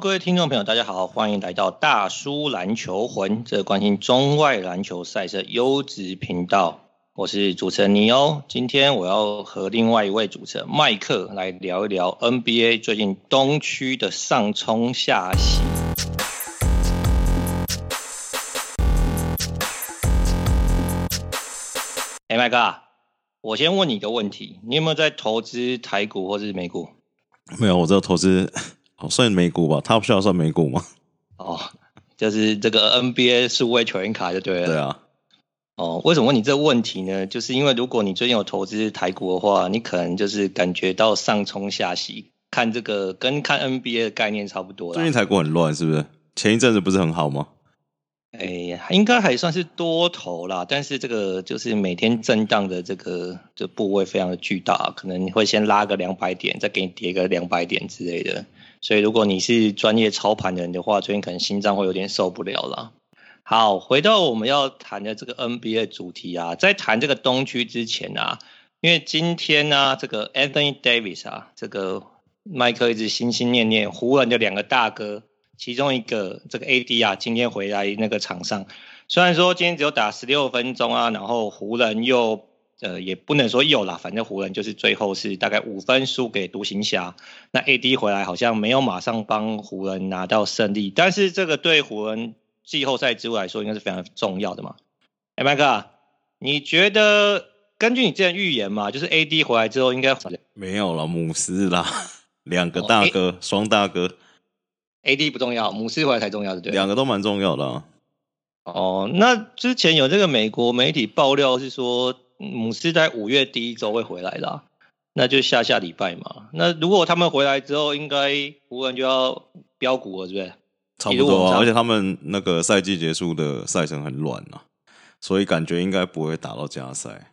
各位听众朋友，大家好，欢迎来到大叔篮球魂，这关心中外篮球赛事优质频道。我是主持人尼欧，今天我要和另外一位主持人麦克来聊一聊 NBA 最近东区的上冲下洗。哎，麦克，我先问你一个问题，你有没有在投资台股或是美股？没有，我只有投资。哦，算美股吧，他不需要算美股吗？哦，就是这个 NBA 数位球员卡就对了。对啊。哦，为什么问你这个问题呢？就是因为如果你最近有投资台股的话，你可能就是感觉到上冲下洗，看这个跟看 NBA 的概念差不多。最近台股很乱，是不是？前一阵子不是很好吗？哎呀，应该还算是多头啦，但是这个就是每天震荡的这个这部位非常的巨大，可能会先拉个两百点，再给你跌个两百点之类的。所以，如果你是专业操盘的人的话，最近可能心脏会有点受不了了。好，回到我们要谈的这个 NBA 主题啊，在谈这个东区之前啊，因为今天呢、啊，这个 Anthony Davis 啊，这个麦克一直心心念念湖人的两个大哥，其中一个这个 AD 啊，今天回来那个场上，虽然说今天只有打十六分钟啊，然后湖人又。呃，也不能说有啦，反正湖人就是最后是大概五分输给独行侠。那 AD 回来好像没有马上帮湖人拿到胜利，但是这个对湖人季后赛之路来说应该是非常重要的嘛。哎，麦克，你觉得根据你之前预言嘛，就是 AD 回来之后应该没有了姆斯啦，两个大哥，双、哦、大哥。AD 不重要，姆斯回来才重要的，对。两个都蛮重要的啊。哦，那之前有这个美国媒体爆料是说。姆斯在五月第一周会回来啦，那就下下礼拜嘛。那如果他们回来之后，应该湖人就要飙股了，对不对？差不多啊，而且他们那个赛季结束的赛程很乱啊，所以感觉应该不会打到加赛，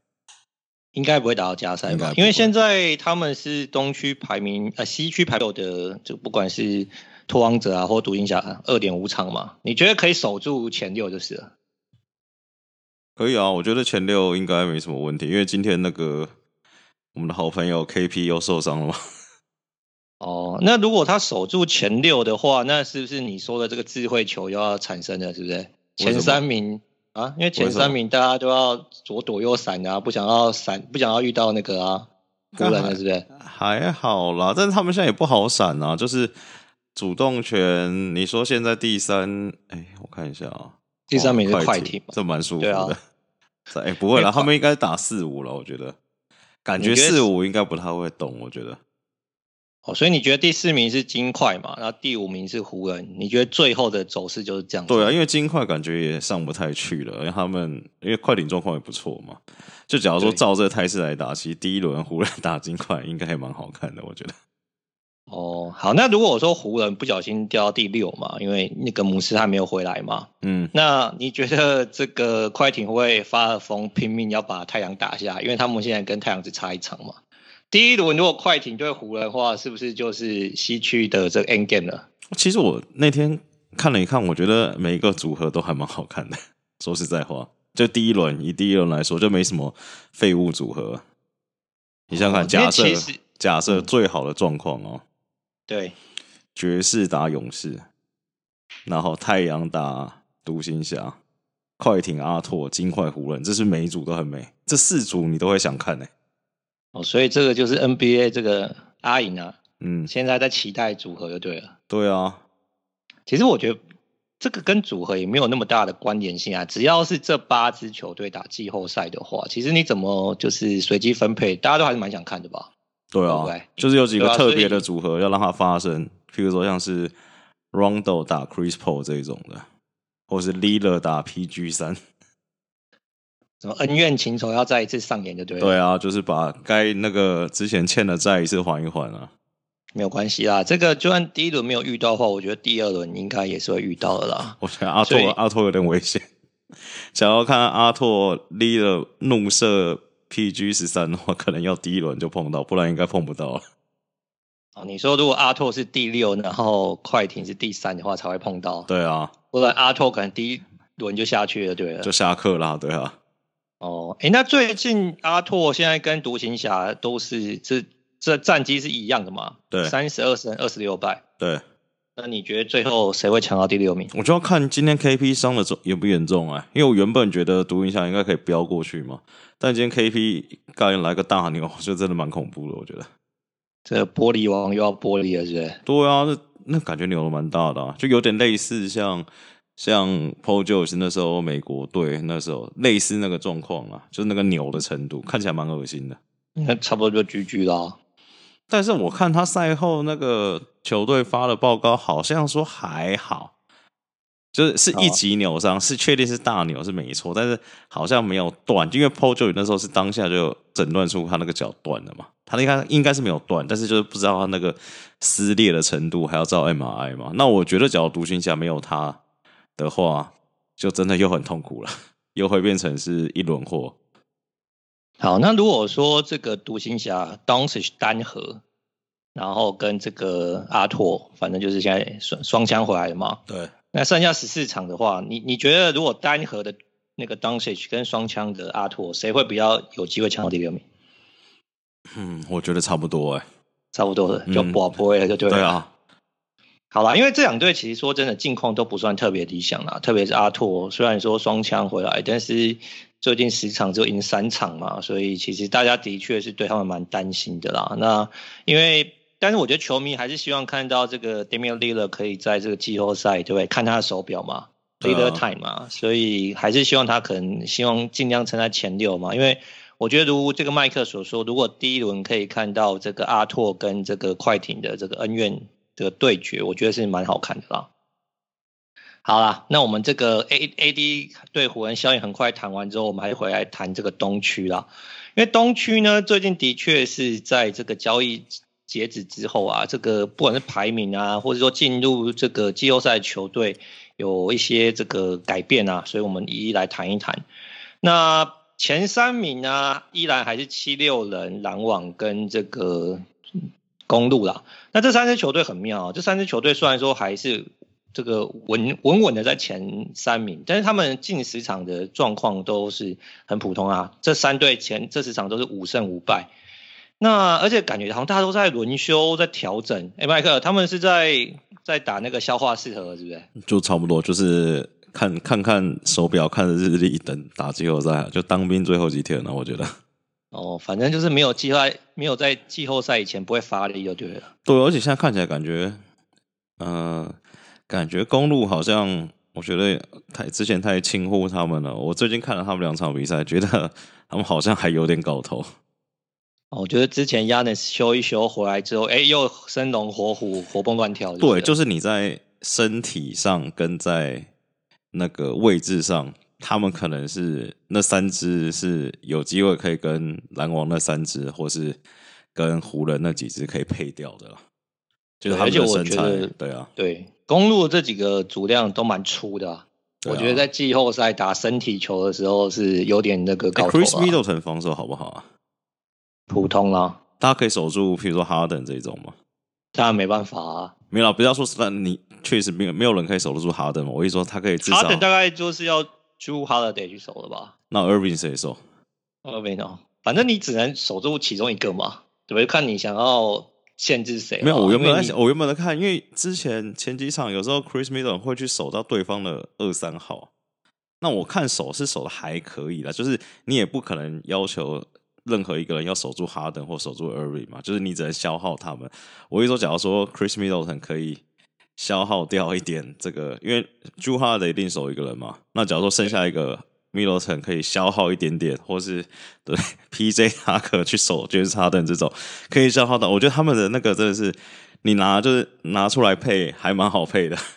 应该不会打到加赛吧？因为现在他们是东区排名呃西区排名的，就不管是拓王者啊或独行侠二点五场嘛，你觉得可以守住前六就是了。可以啊，我觉得前六应该没什么问题，因为今天那个我们的好朋友 KP 又受伤了嘛。哦，那如果他守住前六的话，那是不是你说的这个智慧球又要产生了？是不是？前三名啊，因为前三名大家都要左躲右闪啊，不想要闪，不想要遇到那个啊，湖人了是不是？还好啦，但是他们现在也不好闪啊，就是主动权。你说现在第三，哎，我看一下啊。第三名是快艇，这蛮舒服的。哎、啊欸，不会了，他们应该打四五了，我觉得。感觉四五应该不太会动，我觉得。哦，所以你觉得第四名是金块嘛？然后第五名是湖人？你觉得最后的走势就是这样？对啊，因为金块感觉也上不太去了，因为他们因为快艇状况也不错嘛。就假如说照这个态势来打，其实第一轮湖人打金块应该还蛮好看的，我觉得。哦，好，那如果我说湖人不小心掉到第六嘛，因为那个姆斯他没有回来嘛，嗯，那你觉得这个快艇会发了疯，拼命要把太阳打下？因为他们现在跟太阳只差一场嘛。第一轮如果快艇对湖人的话，是不是就是西区的这个 end game 了？其实我那天看了一看，我觉得每一个组合都还蛮好看的。说实在话，就第一轮以第一轮来说，就没什么废物组合。你想想假设假设最好的状况哦。对，爵士打勇士，然后太阳打独行侠，快艇阿拓，金块湖人，这是每一组都很美，这四组你都会想看呢。哦，所以这个就是 NBA 这个阿银啊，嗯，现在在期待组合就对了。对啊，其实我觉得这个跟组合也没有那么大的关联性啊，只要是这八支球队打季后赛的话，其实你怎么就是随机分配，大家都还是蛮想看的吧。对啊，对就是有几个特别的组合要让它发生，譬如说像是 Rondo 打 Chris Paul 这种的，或是 Lillard 打 PG 三，什么恩怨情仇要再一次上演就对了。对啊，就是把该那个之前欠的债一次还一还啊。没有关系啦，这个就算第一轮没有遇到的话，我觉得第二轮应该也是会遇到的啦。我觉得阿拓阿拓有点危险，想要看阿拓 Lillard 怒射。PG 十三的话，可能要第一轮就碰到，不然应该碰不到了。哦，你说如果阿拓是第六，然后快艇是第三的话，才会碰到。对啊，不然阿拓可能第一轮就下去了，对了，就下课啦，对啊。哦，哎，那最近阿拓现在跟独行侠都是这这战绩是一样的嘛？对，三十二胜二十六败。对，那你觉得最后谁会抢到第六名？我就要看今天 KP 伤的重严不严重啊，因为我原本觉得独行侠应该可以飙过去嘛，但今天 KP 刚来个大牛，就真的蛮恐怖的，我觉得。这玻璃王又要玻璃了，是不是？对啊，那那感觉扭的蛮大的，啊，就有点类似像像 Paul George 那时候美国队那时候类似那个状况啊，就是那个扭的程度，看起来蛮恶心的。那差不多就 GG 啦。但是我看他赛后那个球队发的报告，好像说还好，就是是一级扭伤，是确定是大扭是没错，但是好像没有断，因为 Paul George 那时候是当下就诊断出他那个脚断了嘛，他应该应该是没有断，但是就是不知道他那个撕裂的程度，还要照 MRI 嘛。那我觉得，假如独行侠没有他的话，就真的又很痛苦了，又会变成是一轮货。好，那如果说这个独行侠 Doncic 单核，然后跟这个阿拓，反正就是现在双双枪回来了嘛。对。那剩下十四场的话，你你觉得如果单核的那个 Doncic 跟双枪的阿拓，谁会比较有机会抢到第六名？嗯，我觉得差不多哎、欸，差不多的，就不不会了，就对了。对啊。好啦，因为这两队其实说真的近况都不算特别理想啦，特别是阿拓，虽然说双枪回来，但是。最近十场就赢三场嘛，所以其实大家的确是对他们蛮担心的啦。那因为，但是我觉得球迷还是希望看到这个 Damian Lillard 可以在这个季后赛，对不对？看他的手表嘛，Lillard time 嘛，所以还是希望他可能希望尽量撑在前六嘛。因为我觉得如这个麦克所说，如果第一轮可以看到这个阿拓跟这个快艇的这个恩怨的对决，我觉得是蛮好看的啦。好啦，那我们这个 A A D 对湖人效应很快谈完之后，我们还回来谈这个东区啦。因为东区呢，最近的确是在这个交易截止之后啊，这个不管是排名啊，或者说进入这个季后赛球队有一些这个改变啊，所以我们一一来谈一谈。那前三名啊，依然还是七六人、篮网跟这个公鹿啦。那这三支球队很妙啊，这三支球队虽然说还是。这个稳稳稳的在前三名，但是他们近十场的状况都是很普通啊。这三队前这十场都是五胜五败，那而且感觉好像大家都在轮休，在调整。哎，麦克，他们是在在打那个消化试合，是不是？就差不多，就是看看看手表，看着日历，等打季后赛，就当兵最后几天了。我觉得，哦，反正就是没有季后赛，没有在季后赛以前不会发力就对了。对，而且现在看起来感觉，嗯、呃。感觉公路好像，我觉得太之前太轻忽他们了。我最近看了他们两场比赛，觉得他们好像还有点搞头。我觉得之前 Giannis 修一修回来之后，哎，又生龙活虎，活蹦乱跳。对，就是你在身体上跟在那个位置上，他们可能是那三只是有机会可以跟篮网那三只，或是跟湖人那几只可以配掉的。就是他们的身材，对啊，对。公路这几个主量都蛮粗的，啊，啊、我觉得在季后赛打身体球的时候是有点那个高头，啊。Chris Middleton 防守好不好啊？普通啦，大家可以守住，譬如说 Harden 这种吗？当然没办法啊，没有，不要说是你确实没有没有人可以守得住 Harden 我一说他可以至少，Harden 大概就是要 Jrue Holiday 去守了吧？那 Irving 谁守？Irving 哦，反正你只能守住其中一个嘛，对不对？看你想要。限制谁？没有，我原本在想，我原本在看，因为之前前几场有时候 Chris Middleton 会去守到对方的二三号，那我看守是守的还可以啦，就是你也不可能要求任何一个人要守住 Harden 或守住 Irving 嘛，就是你只能消耗他们。我一说，假如说 Chris Middleton 可以消耗掉一点这个，因为 Jrue Holiday 一定守一个人嘛，那假如说剩下一个。Miyoto 可以消耗一点点，或是对 PJ 塔克去守爵士哈登这种可以消耗到。我觉得他们的那个真的是你拿就是拿出来配，还蛮好配的。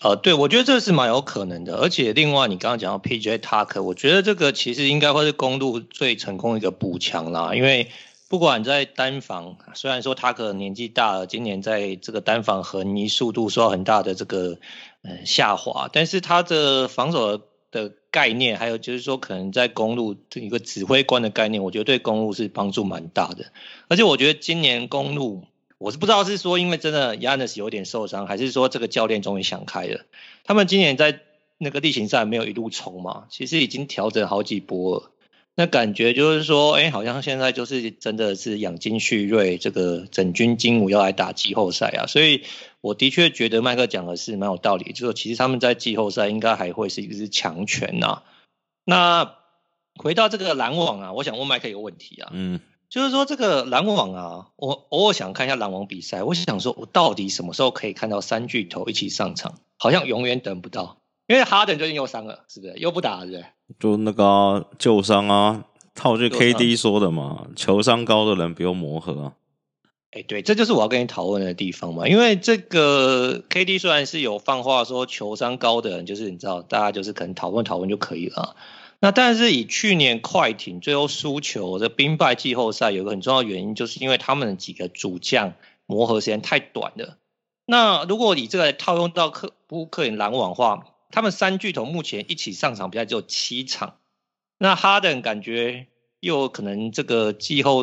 呃，对，我觉得这是蛮有可能的。而且另外，你刚刚讲到 PJ 塔克，我觉得这个其实应该会是公路最成功的一个补强啦。因为不管在单防，虽然说塔克年纪大了，今年在这个单防和移速度受到很大的这个呃下滑，但是他的防守的概念，还有就是说，可能在公路这一个指挥官的概念，我觉得对公路是帮助蛮大的。而且我觉得今年公路，我是不知道是说因为真的 Yannis 有点受伤，还是说这个教练终于想开了。他们今年在那个地形上没有一路冲嘛，其实已经调整好几波了。那感觉就是说，哎，好像现在就是真的是养精蓄锐，这个整军精武要来打季后赛啊。所以我的确觉得麦克讲的是蛮有道理，就是说其实他们在季后赛应该还会是一支强权呐。那回到这个篮网啊，我想问麦克一个问题啊，嗯，就是说这个篮网啊，我偶尔想看一下篮网比赛，我想说我到底什么时候可以看到三巨头一起上场？好像永远等不到。因为哈登最近又伤了，是不是？又不打了，是不是？就那个旧伤啊，套句 KD 说的嘛，球商高的人不用磨合啊。哎，对，这就是我要跟你讨论的地方嘛。因为这个 KD 虽然是有放话说球商高的人，就是你知道，大家就是可能讨论讨论就可以了。那但是以去年快艇最后输球的兵败季后赛，有个很重要原因，就是因为他们的几个主将磨合时间太短了。那如果你这个套用到克布克林篮网的话，他们三巨头目前一起上场比赛只有七场，那哈登感觉又可能这个季后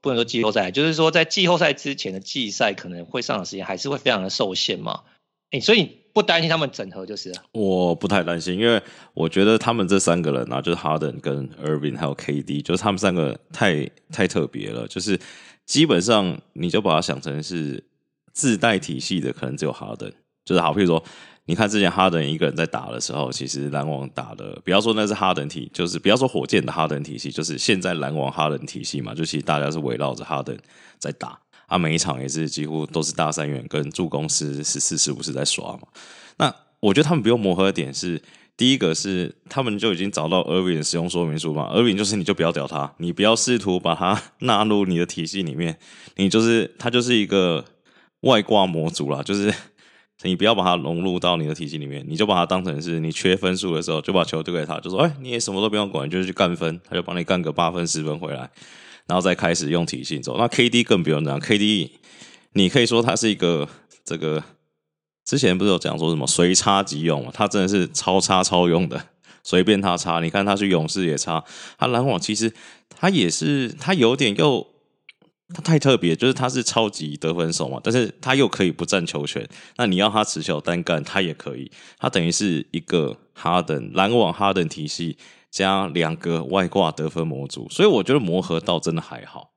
不能说季后赛，就是说在季后赛之前的季赛可能会上的时间还是会非常的受限嘛。哎，所以不担心他们整合就是？我不太担心，因为我觉得他们这三个人啊，就是哈登跟 Irving 还有 KD，就是他们三个太太特别了，就是基本上你就把它想成是自带体系的，可能只有哈登，就是好，譬如说。你看之前哈登一个人在打的时候，其实篮网打的，不要说那是哈登体，就是不要说火箭的哈登体系，就是现在篮网哈登体系嘛，就其实大家是围绕着哈登在打，啊，每一场也是几乎都是大三元跟助攻是十四十五是在刷嘛。那我觉得他们不用磨合的点是，第一个是他们就已经找到 Irving 的使用说明书嘛，Irving 就是你就不要屌他，你不要试图把他 纳入你的体系里面，你就是他就是一个外挂模组啦，就是。你不要把它融入到你的体系里面，你就把它当成是你缺分数的时候，就把球丢给他，就说：“哎，你也什么都不用管，就是去干分，他就帮你干个八分、十分回来，然后再开始用体系走。”那 KD 更不用讲，KD 你可以说他是一个这个之前不是有讲说什么随插即用嘛？他真的是超插超用的，随便他插。你看他去勇士也插，他篮网其实他也是他有点又。他太特别，就是他是超级得分手嘛，但是他又可以不占球权。那你要他持球单干，他也可以。他等于是一个哈登篮网哈登体系加两个外挂得分模组，所以我觉得磨合到真的还好。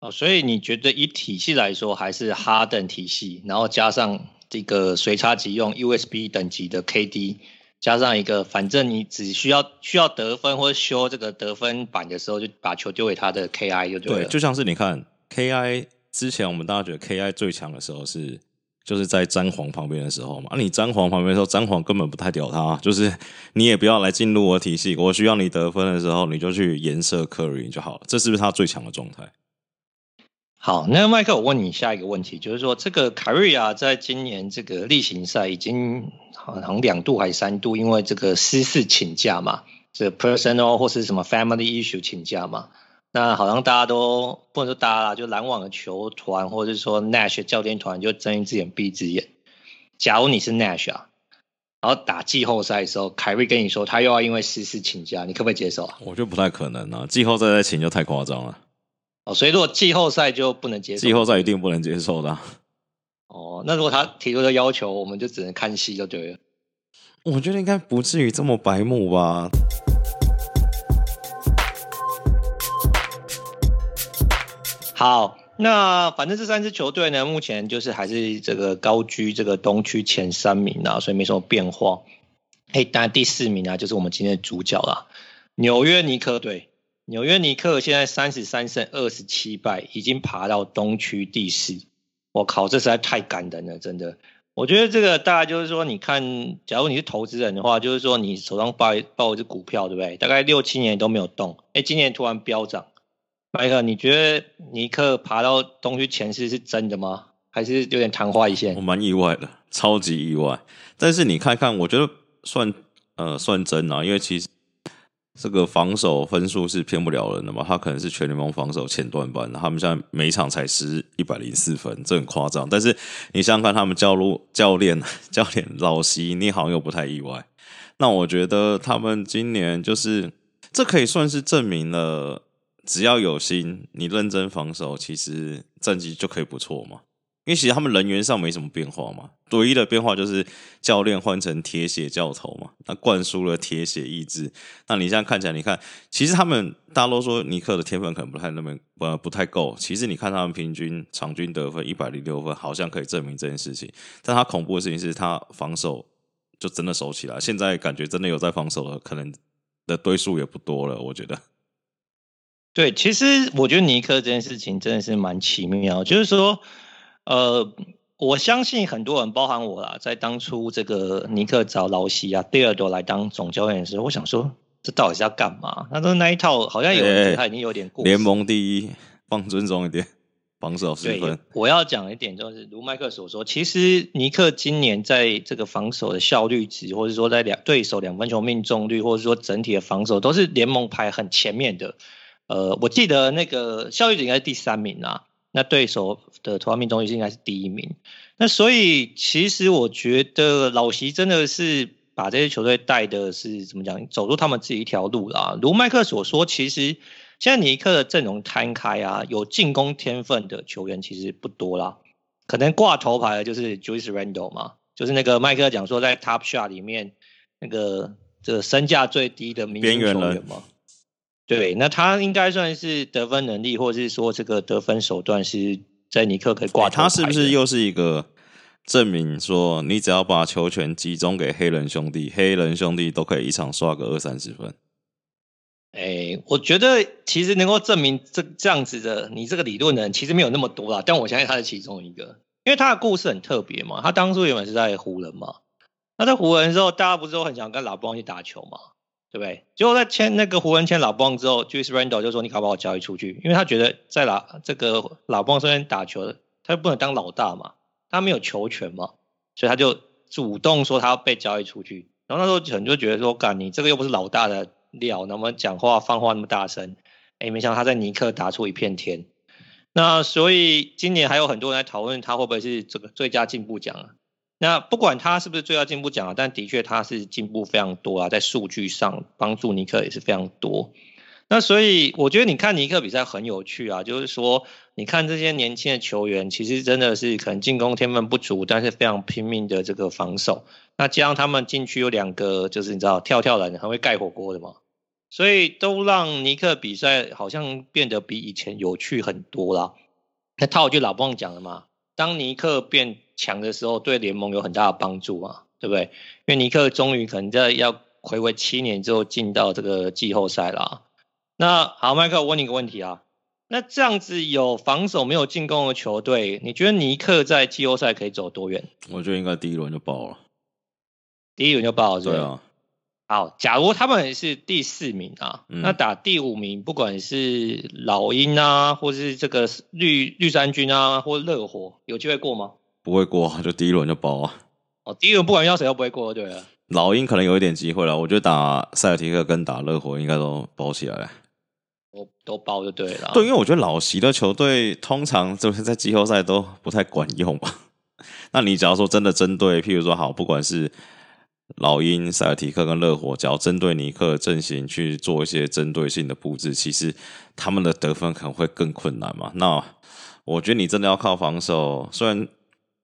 哦，所以你觉得以体系来说，还是哈登体系，然后加上这个随插即用 USB 等级的 KD。加上一个，反正你只需要需要得分或者修这个得分板的时候，就把球丢给他的 KI 就对了。对，就像是你看 KI 之前，我们大家觉得 KI 最强的时候是就是在詹皇旁边的时候嘛。啊，你詹皇旁边的时候，詹皇根本不太屌他，就是你也不要来进入我体系，我需要你得分的时候，你就去颜射 Curry 就好了。这是不是他最强的状态？好，那麦克，我问你下一个问题，就是说这个凯瑞啊，在今年这个例行赛已经好像两度还是三度，因为这个私事请假嘛，这个 personal 或是什么 family issue 请假嘛，那好像大家都不能说大家啦，就篮网的球团或者是说 Nash 教练团就睁一只眼闭一只眼。假如你是 Nash 啊，然后打季后赛的时候，凯瑞跟你说他又要因为私事请假，你可不可以接受啊？我觉得不太可能啊，季后赛再请就太夸张了。哦，所以如果季后赛就不能接受，季后赛一定不能接受的啊。哦，那如果他提出的要求，我们就只能看戏就对了。我觉得应该不至于这么白目吧。好，那反正这三支球队呢，目前就是还是这个高居这个东区前三名啊，所以没什么变化。嘿，当然第四名啊，就是我们今天的主角啦，纽约尼克队。纽约尼克现在三十三胜二十七败，已经爬到东区第四。我靠，这实在太感人了，真的。我觉得这个大概就是说，你看，假如你是投资人的话，就是说你手上抱抱一只股票，对不对？大概六七年都没有动，哎，今年突然飙涨。麦克，你觉得尼克爬到东区前四是真的吗？还是有点昙花一现？我蛮意外的，超级意外。但是你看看，我觉得算呃算真啊，因为其实。这个防守分数是骗不了人的嘛？他可能是全联盟防守前段班，他们现在每场才失一百零四分，这很夸张。但是你想想看，他们教路教练教练老西，你好像又不太意外。那我觉得他们今年就是这可以算是证明了，只要有心，你认真防守，其实战绩就可以不错嘛。因为其实他们人员上没什么变化嘛，唯一的变化就是教练换成铁血教头嘛，那灌输了铁血意志。那你现在看起来，你看，其实他们大家都说尼克的天分可能不太那么呃不太够，其实你看他们平均场均得分一百零六分，好像可以证明这件事情。但他恐怖的事情是他防守就真的守起来，现在感觉真的有在防守了，可能的堆数也不多了，我觉得。对，其实我觉得尼克这件事情真的是蛮奇妙，就是说。呃，我相信很多人，包含我啦，在当初这个尼克找劳西啊、蒂尔多来当总教练的时候，我想说，这到底是要干嘛？他说那一套好像有人觉得他已经有点过。联盟第一，放尊重一点，防守十分。我要讲一点就是，如麦克所说，其实尼克今年在这个防守的效率值，或者说在两对手两分球命中率，或者说整体的防守，都是联盟排很前面的。呃，我记得那个效率值应该是第三名啊。那对手的投篮命中率应该是第一名，那所以其实我觉得老席真的是把这些球队带的是怎么讲，走出他们自己一条路啦。如麦克所说，其实现在尼克的阵容摊开啊，有进攻天分的球员其实不多啦，可能挂头牌的就是 Julius Randle 嘛，就是那个麦克讲说在 Top Shot 里面那个这个身价最低的边缘球员嘛。对，那他应该算是得分能力，或者是说这个得分手段是在尼克可以挂。他是不是又是一个证明说，你只要把球权集中给黑人兄弟，黑人兄弟都可以一场刷个二三十分？哎，我觉得其实能够证明这这样子的，你这个理论的人其实没有那么多啦。但我相信他是其中一个，因为他的故事很特别嘛。他当初原本是在湖人嘛，那在湖人的时候，大家不是都很想跟老布朗去打球嘛？对不对？结果在签那个湖人签老邦之后，Julius Randle 就说：“你搞不好交易出去，因为他觉得在老这个老邦身边打球，他又不能当老大嘛，他没有球权嘛，所以他就主动说他要被交易出去。然后那时候可能就觉得说，干你这个又不是老大的料，那么讲话放话那么大声，哎，没想到他在尼克打出一片天。那所以今年还有很多人在讨论他会不会是这个最佳进步奖啊。”那不管他是不是最佳进步奖啊，但的确他是进步非常多啊，在数据上帮助尼克也是非常多。那所以我觉得你看尼克比赛很有趣啊，就是说你看这些年轻的球员，其实真的是可能进攻天分不足，但是非常拼命的这个防守。那加上他们禁区有两个，就是你知道跳跳人很会盖火锅的嘛，所以都让尼克比赛好像变得比以前有趣很多啦。那套句老布朗讲了嘛，当尼克变强的时候，对联盟有很大的帮助嘛，对不对？因为尼克终于可能在要回违七年之后进到这个季后赛啦。那好，麦克，我问你一个问题啊，那这样子有防守没有进攻的球队，你觉得尼克在季后赛可以走多远？我觉得应该第一轮就爆了，第一轮就爆了？对啊。好，假如他们是第四名啊，嗯、那打第五名，不管是老鹰啊，或是这个绿绿衫军啊，或热火，有机会过吗？不会过，就第一轮就包啊！哦，第一轮不管遇到谁都不会过，对了。老鹰可能有一点机会了，我觉得打塞尔提克跟打热火应该都包起来，我都包就对了。对，因为我觉得老席的球队通常就是在季后赛都不太管用嘛。那你假如说真的针对，譬如说好，不管是老鹰、塞尔提克跟热火，只要针对尼克阵型去做一些针对性的布置，其实他们的得分可能会更困难嘛。那我觉得你真的要靠防守，虽然。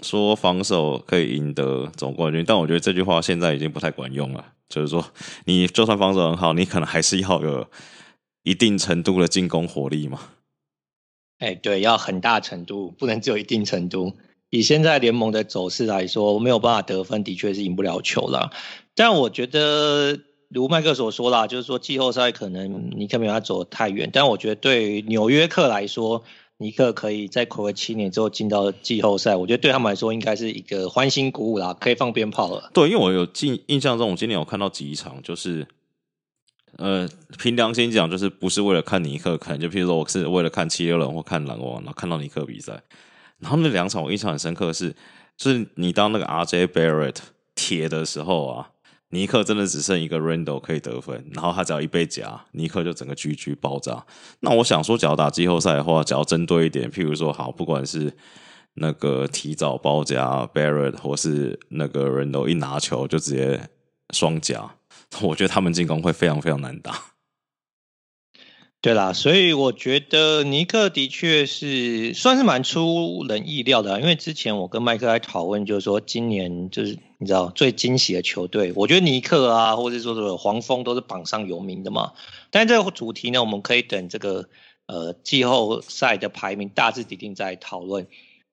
说防守可以赢得总冠军，但我觉得这句话现在已经不太管用了。就是说，你就算防守很好，你可能还是要有一定程度的进攻火力嘛。哎，对，要很大程度，不能只有一定程度。以现在联盟的走势来说，没有办法得分，的确是赢不了球了。但我觉得，如麦克所说啦，就是说季后赛可能你可能没有走得太远，但我觉得对于纽约客来说。尼克可以在睽违七年之后进到季后赛，我觉得对他们来说应该是一个欢欣鼓舞啦，可以放鞭炮了。对，因为我有印印象中，我今年有看到几场，就是呃，凭良心讲，就是不是为了看尼克看，就譬如说我是为了看七六人或看篮网，然后看到尼克比赛，然后那两场我印象很深刻的是，就是你当那个 RJ Barrett 铁的时候啊。尼克真的只剩一个 Randle 可以得分，然后他只要一被夹，尼克就整个 GG 爆炸。那我想说，只要打季后赛的话，只要针对一点，譬如说，好，不管是那个提早包夹 Barrett，或是那个 Randle 一拿球就直接双夹，我觉得他们进攻会非常非常难打。对啦，所以我觉得尼克的确是算是蛮出人意料的，因为之前我跟麦克来讨论，就是说今年就是你知道最惊喜的球队，我觉得尼克啊，或者说这个黄蜂都是榜上有名的嘛。但这个主题呢，我们可以等这个呃季后赛的排名大致底定再讨论。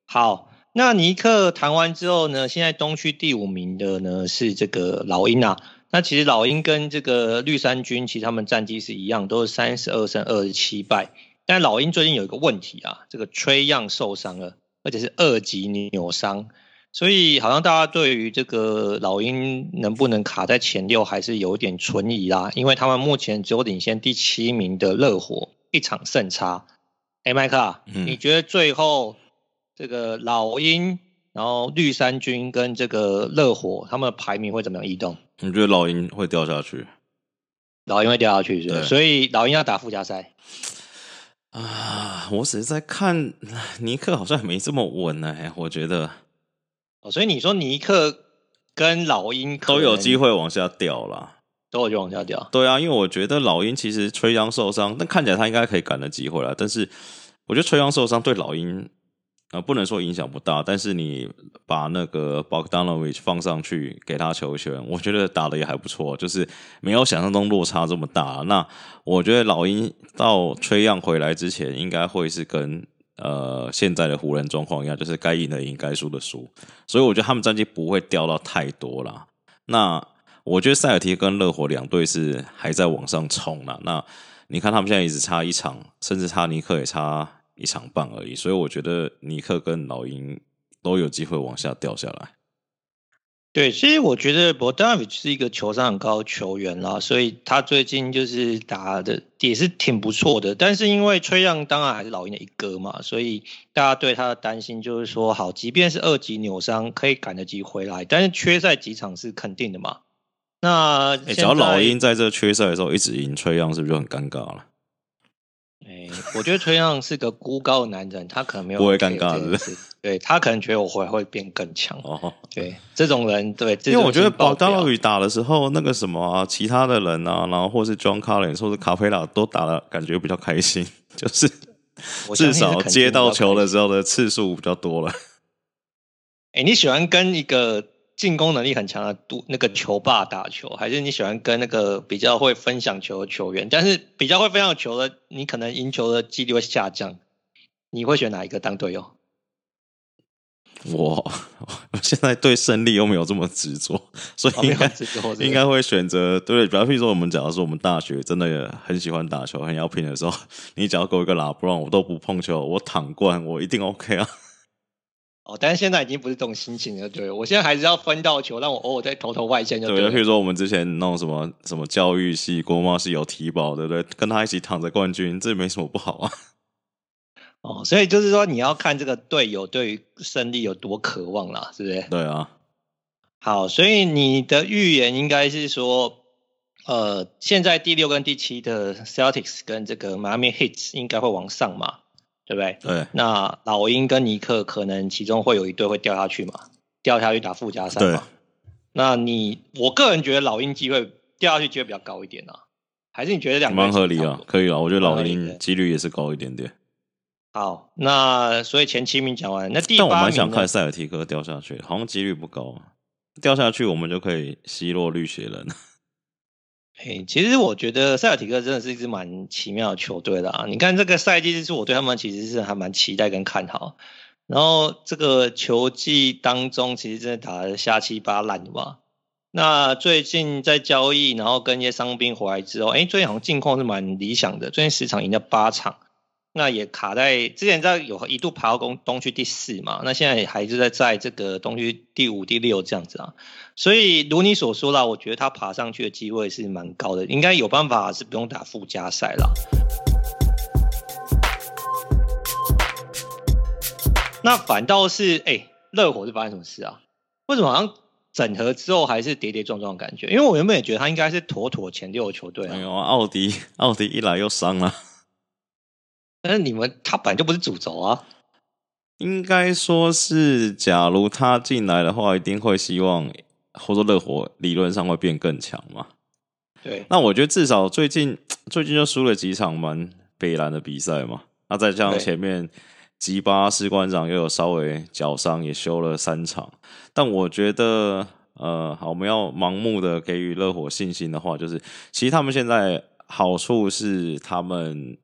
好，那尼克谈完之后呢，现在东区第五名的呢是这个老鹰啊。那其实老鹰跟这个绿衫军，其实他们战绩是一样，都是三十二胜二十七败。但老鹰最近有一个问题啊，这个 Trae Young 受伤了，而且是二级扭伤，所以好像大家对于这个老鹰能不能卡在前六还是有点存疑啦。因为他们目前只有领先第七名的热火一场胜差。哎，麦克，嗯，你觉得最后这个老鹰，然后绿衫军跟这个热火，他们的排名会怎么样移动？你觉得老鹰会掉下去？老鹰会掉下去是吧？所以老鹰要打附加赛啊！我只是在看尼克好像没这么稳呢、欸，我觉得。哦，所以你说尼克跟老鹰都有机会往下掉啦，都有机会往下掉。对啊，因为我觉得老鹰其实吹杨受伤，但看起来他应该可以赶得机会了。但是我觉得吹杨受伤对老鹰。呃，不能说影响不大，但是你把那个 Bogdanovic 放上去给他球权，我觉得打得也还不错，就是没有想象中落差这么大。那我觉得老鹰到崔样回来之前，应该会是跟呃现在的湖人状况一样，就是该赢的赢，该输的输。所以我觉得他们战绩不会掉到太多啦。那我觉得塞尔提跟热火两队是还在往上冲啦。那你看他们现在一直差一场，甚至差尼克也差。一场半而已，所以我觉得尼克跟老鹰都有机会往下掉下来。对，其实我觉得 Bogdanovic 是一个球商很高的球员啦，所以他最近就是打的也是挺不错的。但是因为 Trae Young 当然还是老鹰的一哥嘛，所以大家对他的担心就是说，好，即便是二级扭伤可以赶得及回来，但是缺赛几场是肯定的嘛。那、欸、只要老鹰在这缺赛的时候一直赢 Trae Young，是不是就很尴尬了？哎，我觉得崔杨是个孤高的男人，他可能没有不会尴尬，是不是？对，他可能觉得我会会变更强哦。对，这种人对，因为我觉得宝刀鱼打的时候，那个什么啊，其他的人啊，然后或是 John Collins 或是卡佩拉都打了感觉比较开心，就是至少接到球的时候的次数比较多了。哎，你喜欢跟一个？进攻能力很强的杜那个球霸打球，还是你喜欢跟那个比较会分享球的球员？但是比较会分享球的，你可能赢球的几率会下降。你会选哪一个当队友？我我现在对胜利又没有这么执着，所以应该应该会选择对。比方说，我们假如说我们大学真的很喜欢打球，很要拼的时候，你只要给我一个拉布朗，我都不碰球，我躺灌，我一定 OK 啊。哦，但是现在已经不是这种心情了，对，我现在还是要分到球，让我偶尔再投投外线就对。对，譬如说我们之前弄什么什么教育系、国贸系有提保，对不对？跟他一起躺着冠军，这没什么不好啊。哦，所以就是说你要看这个队友对于胜利有多渴望啦，是不是？对啊。好，所以你的预言应该是说，呃，现在第六跟第七的 Celtics 跟这个 Miami Heat 应该会往上嘛？对不对？对。那老鹰跟尼克可能其中会有一队会掉下去嘛？掉下去打附加赛嘛？对。那你，我个人觉得老鹰机会掉下去机会比较高一点啊，还是你觉得两个蛮合理啊？可以啊，我觉得老鹰几率也是高一点点。好，那所以前七名讲完，那第八名，但我蛮想看塞尔提克掉下去，好像几率不高，啊掉下去我们就可以奚落绿血人。嘿，其实我觉得塞尔提克真的是一支蛮奇妙的球队啦。你看这个赛季，是我对他们其实是还蛮期待跟看好。然后这个球季当中，其实真的打的瞎七八烂的嘛。那最近在交易，然后跟一些伤兵回来之后，哎，最近好像近况是蛮理想的。最近十场赢了八场。那也卡在之前在有一度爬到东东区第四嘛，那现在也还是在在这个东区第五、第六这样子啊，所以如你所说啦，我觉得他爬上去的机会是蛮高的，应该有办法是不用打附加赛啦。那反倒是哎，热火是发生什么事啊？为什么好像整合之后还是跌跌撞撞的感觉？因为我原本也觉得他应该是妥妥前六的球队啊。没有啊，奥迪奥迪一来又伤了。但是你们他本来就不是主轴啊，应该说是，假如他进来的话，一定会希望，或者说热火理论上会变更强嘛。对，那我觉得至少最近最近就输了几场蛮北蓝的比赛嘛。那再加上前面吉巴士官长又有稍微脚伤，也休了三场。但我觉得，呃，好，我们要盲目的给予热火信心的话，就是其实他们现在好处是他们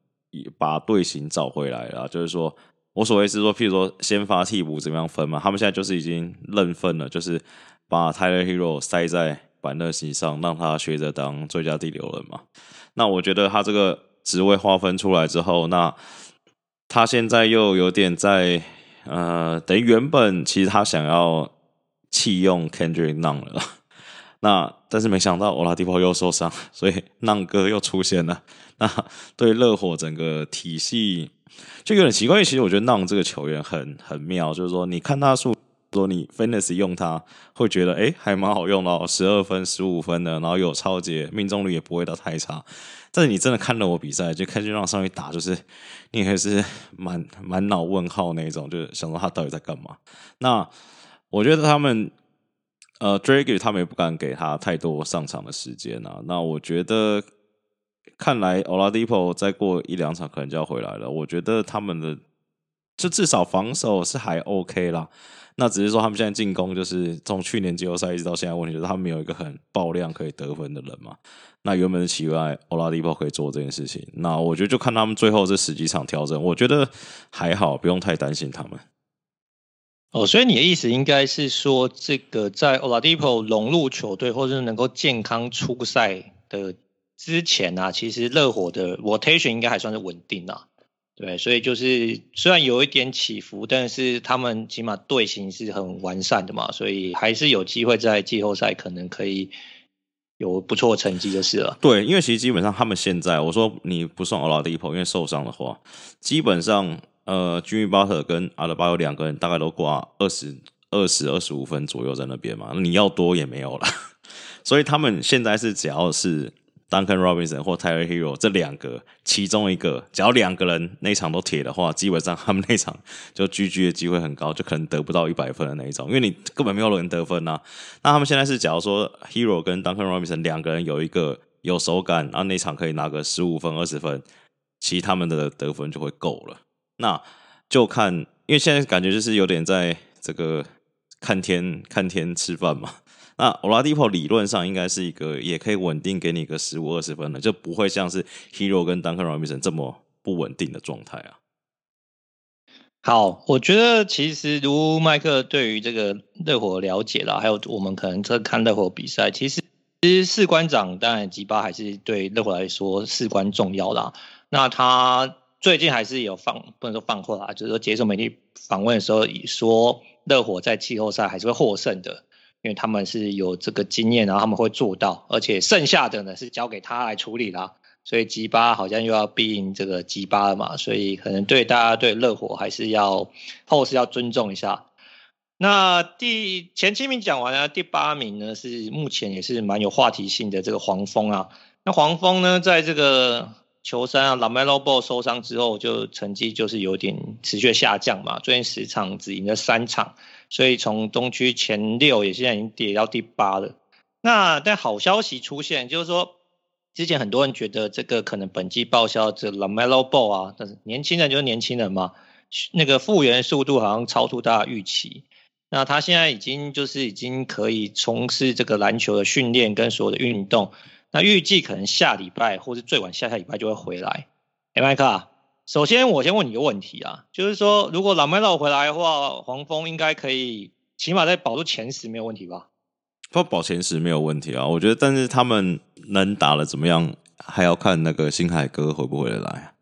把队形找回来了，就是说。我所谓是说，譬如说先发替补怎么样分嘛？他们现在就是已经认分了，就是把 Tyler Hero 塞在板凳席上，让他学着当最佳第六人嘛。那我觉得他这个职位划分出来之后，那他现在又有点在呃，等于原本其实他想要弃用 Kendrick Nun 了，那但是没想到 Oladipo 又受伤，所以浪哥又出现了。那对热火整个体系。就有点奇怪，其实我觉得浪这个球员很很妙，就是说你看他数，说你 Fantasy 用他会觉得哎还蛮好用的，十二分、十五分的，然后有超级命中率也不会到太差。但是你真的看了我比赛，就看就让上去打，就是你还是满满脑问号那种，就是想说他到底在干嘛。那我觉得他们呃 Dragic 他们也不敢给他太多上场的时间啊。那我觉得。看来 Oladipo 再过一两场可能就要回来了。我觉得他们的就至少防守是还 OK 啦。那只是说他们现在进攻就是从去年季后赛一直到现在，问题就是他们没有一个很爆量可以得分的人嘛。那原本是期待 Oladipo 可以做这件事情。那我觉得就看他们最后这十几场调整，我觉得还好，不用太担心他们。哦，所以你的意思应该是说，这个在 Oladipo 融入球队或者是能够健康出赛的。之前、啊，其实热火的 rotation 应该还算是稳定啊，对，所以就是虽然有一点起伏，但是他们起码队形是很完善的嘛，所以还是有机会在季后赛可能可以有不错的成绩就是了。对，因为其实基本上他们现在，我说你不算 Oladipo，因为受伤的话，基本上呃，Jimmy Butler 跟阿德巴有两个人大概都挂二十二十二十五分左右在那边嘛，你要多也没有了，所以他们现在是只要是。Duncan Robinson 或 Tyler Hero 这两个，其中一个，只要两个人那场都铁的话，基本上他们那场就 GG 的机会很高，就可能得不到一百分的那一种，因为你根本没有人得分呐、那他们现在是，假如说 Herro 跟 Duncan Robinson 两个人有一个有手感，然后那场可以拿个十五分、二十分，其实他们的得分就会够了。那就看，因为现在感觉就是有点在这个看天看天吃饭嘛。那 Oladipo 理论上应该是一个也可以稳定给你个十五二十分的，就不会像是 Hero 跟 Duncan Robinson 这么不稳定的状态啊。好，我觉得其实如麦克对于这个热火了解了，还有我们可能在看热火比赛，其实其实士官长当然吉巴还是对热火来说事关重要啦。那他最近还是有放不能说放话啊，就是说接受媒体访问的时候说热火在季后赛还是会获胜的。因为他们是有这个经验，然后他们会做到，而且剩下的呢是交给他来处理啦。所以吉巴好像又要逼赢这个吉巴了嘛，所以可能对大家对热火还是要后是要尊重一下。那第前七名讲完了，第八名呢是目前也是蛮有话题性的这个黄蜂啊。那黄蜂呢，在这个球三啊，LaMelo Ball 受伤之后，就成绩就是有点持续下降嘛，最近十场只赢了三场。所以从东区前六也现在已经跌到第八了。那但好消息出现，就是说之前很多人觉得这个可能本季报销这 LaMelo Ball 啊，但是年轻人就是年轻人嘛，那个复原速度好像超出大家预期。那他现在已经就是已经可以从事这个篮球的训练跟所有的运动。那预计可能下礼拜或是最晚下下礼拜就会回来。哎，麦克。首先，我先问你一个问题啊，就是说，如果 LaMelo 回来的话，黄蜂应该可以起码在保住前十没有问题吧？不保前十没有问题啊，我觉得，但是他们能打得怎么样，还要看那个星海哥回不会来。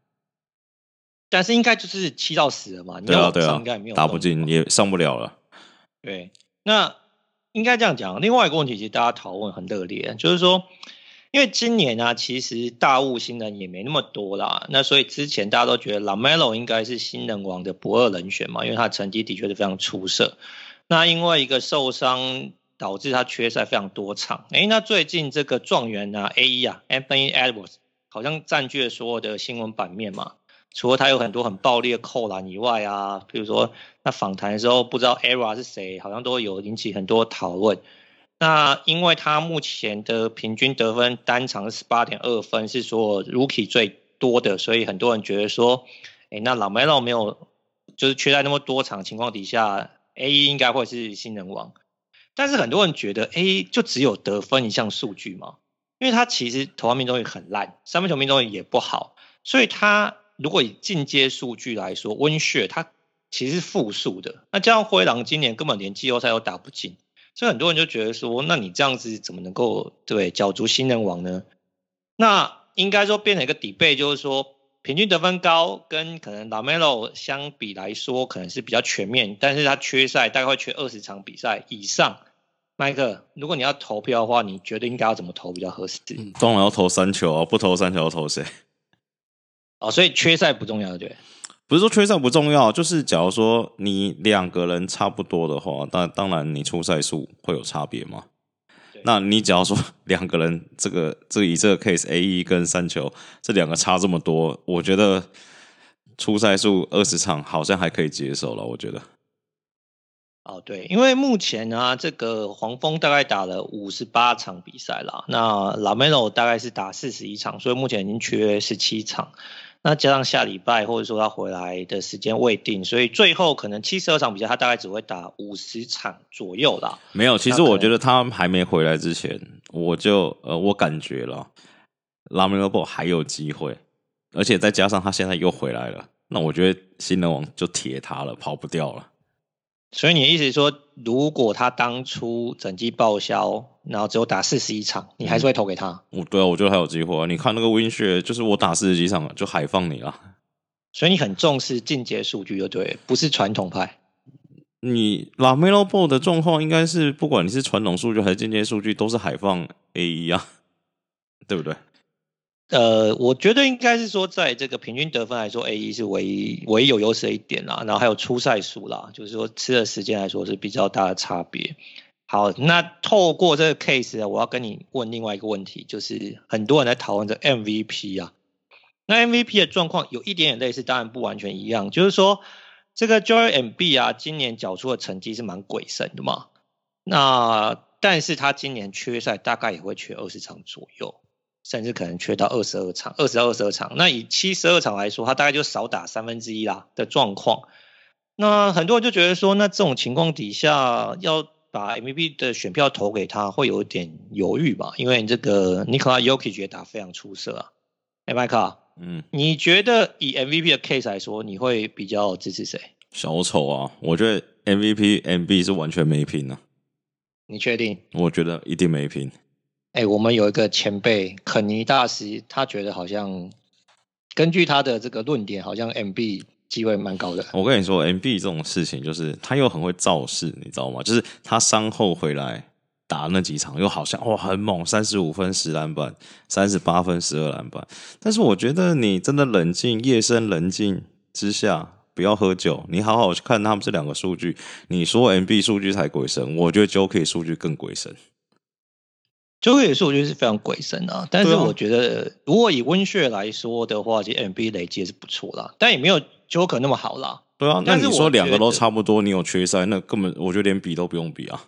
但是应该就是七到十了嘛？对啊，对啊，应该没有打不进也上不了了。对，那应该这样讲。另外一个问题，其实大家讨论很热烈，就是说。因为今年啊，其实大物新人也没那么多啦，那所以之前大家都觉得 LaMelo 应该是新人王的不二人选嘛，因为他成绩的确是非常出色。那因为一个受伤导致他缺赛非常多场，诶，那最近这个状元啊，A.E. 啊，Anthony Edwards 好像占据了所有的新闻版面嘛。除了他有很多很暴力的扣篮以外啊，比如说那访谈的时候不知道 ERA 是谁，好像都有引起很多讨论。那因为他目前的平均得分单场是十八点二分，是说 Rookie 最多的，所以很多人觉得说，哎，那老梅洛没有就是缺在那么多场情况底下，A 应该会是新人王。但是很多人觉得 A 就只有得分一项数据嘛，因为他其实投篮命中率很烂，三分球命中率也不好，所以他如果以进阶数据来说，温血他其实是负数的。那加上灰狼今年根本连季后赛都打不进。所以很多人就觉得说，那你这样子怎么能够对角逐新人王呢？那应该说变成一个 debate，就是说平均得分高跟可能 LaMelo 相比来说可能是比较全面，但是他缺赛大概会缺二十场比赛以上。麦克，如果你要投票的话，你觉得应该要怎么投比较合适？当然要投三球啊，不投三球要投谁？哦，所以缺赛不重要，对。不是说缺赛不重要，就是假如说你两个人差不多的话，当当然你出赛数会有差别嘛。那你假如说两个人这个这个、以这个 case A 一跟三球这两个差这么多，我觉得出赛数二十场好像还可以接受了。我觉得。哦，对，因为目前呢、啊，这个黄蜂大概打了五十八场比赛了，那 LaMelo 大概是打四十一场，所以目前已经缺十七场。那加上下礼拜或者说他回来的时间未定，所以最后可能七十二场比赛，他大概只会打五十场左右啦。没有，其实我觉得他还没回来之前，我就呃，我感觉了，LaMelo Ball 还有机会，而且再加上他现在又回来了，那我觉得新人王就铁他了，跑不掉了。所以你的意思是说，如果他当初整季报销，然后只有打四十一场，你还是会投给他？嗯，对啊，我觉得还有机会啊。你看那个 win share，就是我打四十几场就海放你了。所以你很重视进阶数据，就对，不是传统派。你 LaMelo Ball 的状况应该是，不管你是传统数据还是进阶数据，都是海放 A 一啊，对不对？呃，我觉得应该是说，在这个平均得分来说，AE 是唯一唯一有优势的一点啦。然后还有初赛数啦，就是说吃的时间来说是比较大的差别。好，那透过这个 case 啊，我要跟你问另外一个问题，就是很多人在讨论这 MVP 啊。那 MVP 的状况有一点点类似，当然不完全一样。就是说，这个 Joey M B 啊，今年缴出的成绩是蛮鬼神的嘛。那但是他今年缺赛，大概也会缺二十场左右。甚至可能缺到二十二场，二十到二十二场。那以七十二场来说，他大概就少打三分之一啦的状况。那很多人就觉得说，那这种情况底下，要把 MVP 的选票投给他，会有一点犹豫吧？因为这个 Nikola Jokic 也打非常出色啊。哎，麦克，嗯，你觉得以 MVP 的 case 来说，你会比较支持谁？小丑啊，我觉得 MVP MB 是完全没拼啊。你确定？我觉得一定没拼。哎、我们有一个前辈肯尼大师，他觉得好像根据他的这个论点，好像 MB 机会蛮高的。我跟你说，MB 这种事情就是他又很会造势，你知道吗？就是他伤后回来打那几场，又好像哇很猛，三十五分十篮板，三十八分十二篮板。但是我觉得你真的冷静，夜深人静之下，不要喝酒，你好好去看他们这两个数据。你说 MB 数据才鬼神，我觉得 j o k 数据更鬼神。Joker 也是，我觉得是非常鬼神啊。但是我觉得，如果以温血来说的话，其实 NBA 累积也是不错啦，但也没有 Joker 那么好啦。对啊，那你说两个都差不多，你有缺赛，那根本我觉得连比都不用比啊。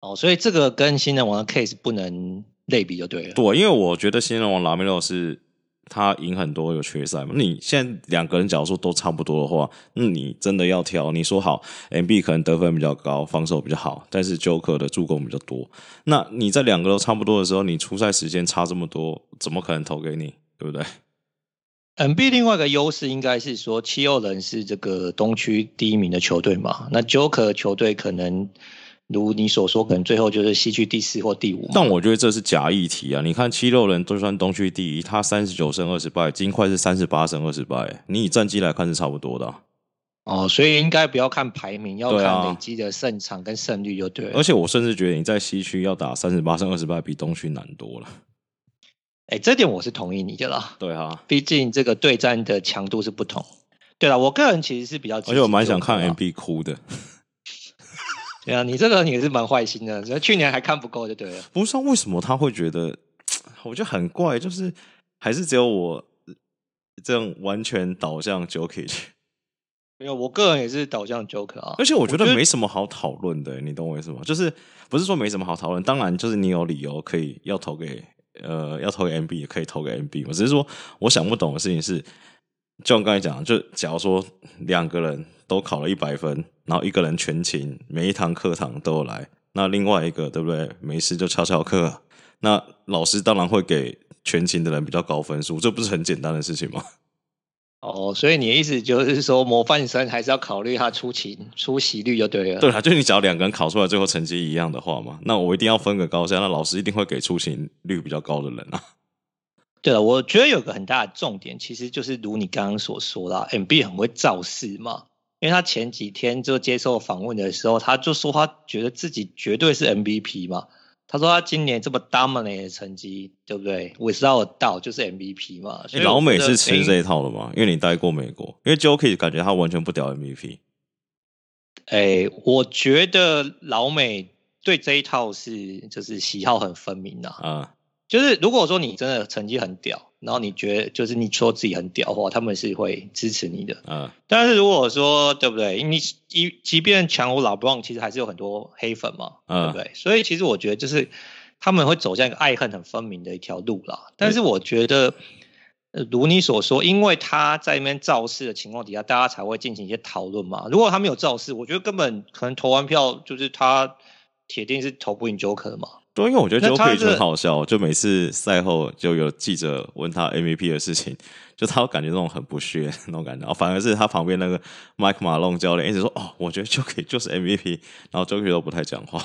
哦，所以这个跟新人王的 case 不能类比就对了。对，因为我觉得新人王拉米洛是。他赢很多有缺赛嘛？你现在两个人假如说都差不多的话，那你真的要挑？你说好，MB 可能得分比较高，防守比较好，但是 Joker 的助攻比较多。那你在两个都差不多的时候，你出赛时间差这么多，怎么可能投给你？对不对？MB 另外一个优势应该是说，七六人是这个东区第一名的球队嘛？那 Joker 球队可能。如你所说，可能最后就是西区第四或第五。但我觉得这是假议题啊！你看七六人都算东区第一，他三十九胜二十败，金块是三十八胜二十败。你以战绩来看是差不多的啊。哦，所以应该不要看排名，要看累积的胜场跟胜率就对了。而且我甚至觉得你在西区要打三十八胜二十败，比东区难多了。哎，这点我是同意你的啦。对啊，毕竟这个对战的强度是不同。对了，我个人其实是比较，而且我蛮想看 MB 哭的。对啊，你这个人也是蛮坏心的，去年还看不够就对了。不知道为什么他会觉得，我觉得很怪，就是还是只有我这样完全导向 Jokic。没有，我个人也是导向 Joker 啊。而且我觉得没什么好讨论的，你懂我意思吗？就是不是说没什么好讨论，当然就是你有理由可以要投给呃要投给 MB 也可以投给 MB 我。只是说我想不懂的事情是，就像刚才讲，就假如说两个人都考了一百分，然后一个人全勤，每一堂课堂都有来，那另外一个对不对？没事就翘翘课，那老师当然会给全勤的人比较高分数，这不是很简单的事情吗？哦，所以你的意思就是说，模范生还是要考虑他出勤出席率就对了。对啊，就你只要两个人考出来最后成绩一样的话嘛，那我一定要分个高下，那老师一定会给出勤率比较高的人啊。对了，我觉得有个很大的重点，其实就是如你刚刚所说啦，MB 很会造势嘛，因为他前几天就接受访问的时候，他就说他觉得自己绝对是 MVP 嘛。他说他今年这么 dominant 的成绩，对不对？Without a doubt 就是 MVP 嘛。所以老美是吃这一套的嘛？因为你待过美国，因为 Jokic 感觉他完全不屌 MVP。哎，我觉得老美对这一套是就是喜好很分明的啊。嗯就是如果说你真的成绩很屌，然后你觉得就是你说自己很屌的话，他们是会支持你的。嗯。但是如果说对不对？你一即便强如老布朗，其实还是有很多黑粉嘛，嗯、对不对？所以其实我觉得就是他们会走向一个爱恨很分明的一条路啦。但是我觉得，呃，如你所说，因为他在那边造势的情况底下，大家才会进行一些讨论嘛。如果他没有造势，我觉得根本可能投完票就是他铁定是投不赢 Joker 嘛。对，因为我觉得 Joker 很好笑，就每次赛后就有记者问他 MVP 的事情，就他感觉那种很不屑那种感觉，反而是他旁边那个 Mike Malone 教练一直说：“哦，我觉得 Joker 就是 MVP。”然后 Joker 都不太讲话。